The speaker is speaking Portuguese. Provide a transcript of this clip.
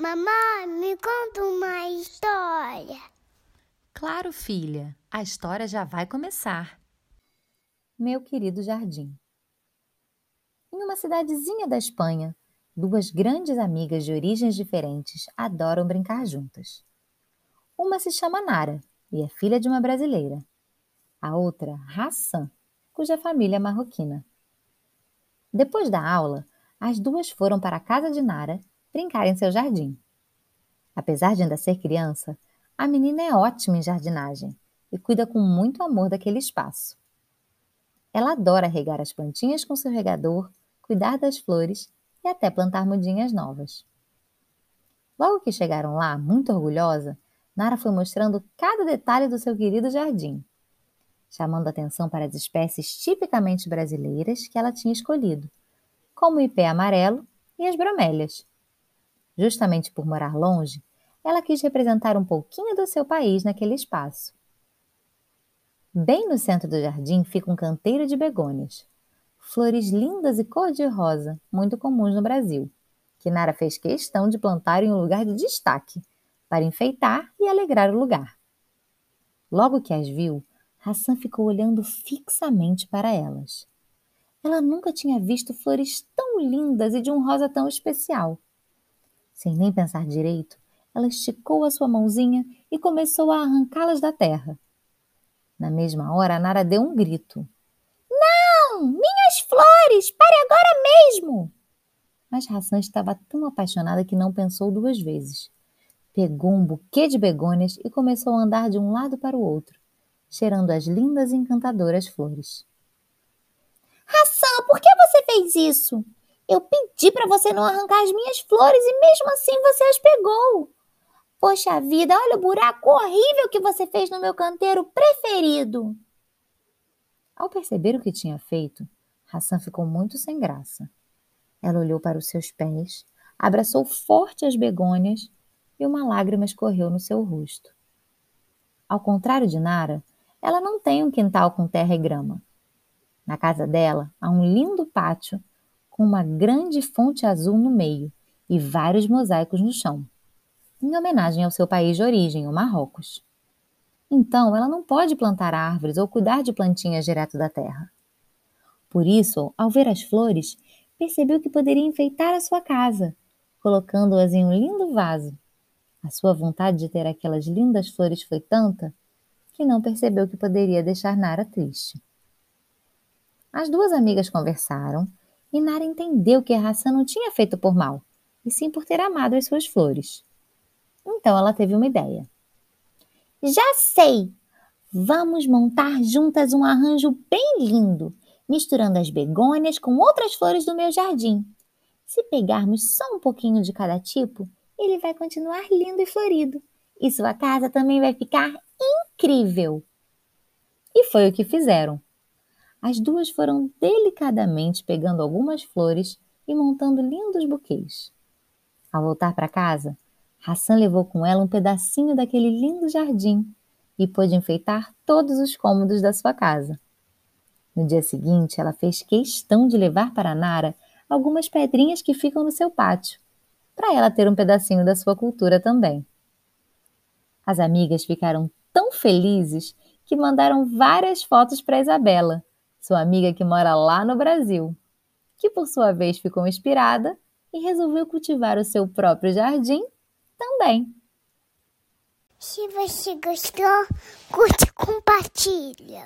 Mamãe, me conta uma história. Claro, filha, a história já vai começar. Meu querido jardim. Em uma cidadezinha da Espanha, duas grandes amigas de origens diferentes adoram brincar juntas. Uma se chama Nara e é filha de uma brasileira. A outra, Hassan, cuja família é marroquina. Depois da aula, as duas foram para a casa de Nara brincar em seu jardim. Apesar de ainda ser criança, a menina é ótima em jardinagem e cuida com muito amor daquele espaço. Ela adora regar as plantinhas com seu regador, cuidar das flores e até plantar mudinhas novas. Logo que chegaram lá, muito orgulhosa, Nara foi mostrando cada detalhe do seu querido jardim, chamando atenção para as espécies tipicamente brasileiras que ela tinha escolhido, como o ipé amarelo e as bromélias. Justamente por morar longe, ela quis representar um pouquinho do seu país naquele espaço. Bem no centro do jardim fica um canteiro de begônias, flores lindas e cor-de-rosa, muito comuns no Brasil, que Nara fez questão de plantar em um lugar de destaque, para enfeitar e alegrar o lugar. Logo que as viu, Hassan ficou olhando fixamente para elas. Ela nunca tinha visto flores tão lindas e de um rosa tão especial. Sem nem pensar direito, ela esticou a sua mãozinha e começou a arrancá-las da terra. Na mesma hora, a Nara deu um grito. Não! Minhas flores! Pare agora mesmo! Mas Hassan estava tão apaixonada que não pensou duas vezes. Pegou um buquê de begônias e começou a andar de um lado para o outro, cheirando as lindas e encantadoras flores. Hassan, por que você fez isso? Eu pedi para você não arrancar as minhas flores e mesmo assim você as pegou. Poxa vida, olha o buraco horrível que você fez no meu canteiro preferido. Ao perceber o que tinha feito, Hassan ficou muito sem graça. Ela olhou para os seus pés, abraçou forte as begônias e uma lágrima escorreu no seu rosto. Ao contrário de Nara, ela não tem um quintal com terra e grama. Na casa dela há um lindo pátio com uma grande fonte azul no meio e vários mosaicos no chão, em homenagem ao seu país de origem, o Marrocos. Então, ela não pode plantar árvores ou cuidar de plantinhas direto da terra. Por isso, ao ver as flores, percebeu que poderia enfeitar a sua casa, colocando-as em um lindo vaso. A sua vontade de ter aquelas lindas flores foi tanta que não percebeu que poderia deixar Nara triste. As duas amigas conversaram e Nara entendeu que a raça não tinha feito por mal, e sim por ter amado as suas flores. Então ela teve uma ideia. Já sei! Vamos montar juntas um arranjo bem lindo, misturando as begônias com outras flores do meu jardim. Se pegarmos só um pouquinho de cada tipo, ele vai continuar lindo e florido. E sua casa também vai ficar incrível. E foi o que fizeram. As duas foram delicadamente pegando algumas flores e montando lindos buquês. Ao voltar para casa, Hassan levou com ela um pedacinho daquele lindo jardim e pôde enfeitar todos os cômodos da sua casa. No dia seguinte, ela fez questão de levar para Nara algumas pedrinhas que ficam no seu pátio, para ela ter um pedacinho da sua cultura também. As amigas ficaram tão felizes que mandaram várias fotos para Isabela, sua amiga que mora lá no Brasil, que por sua vez ficou inspirada e resolveu cultivar o seu próprio jardim também. Se você gostou, curte e compartilha.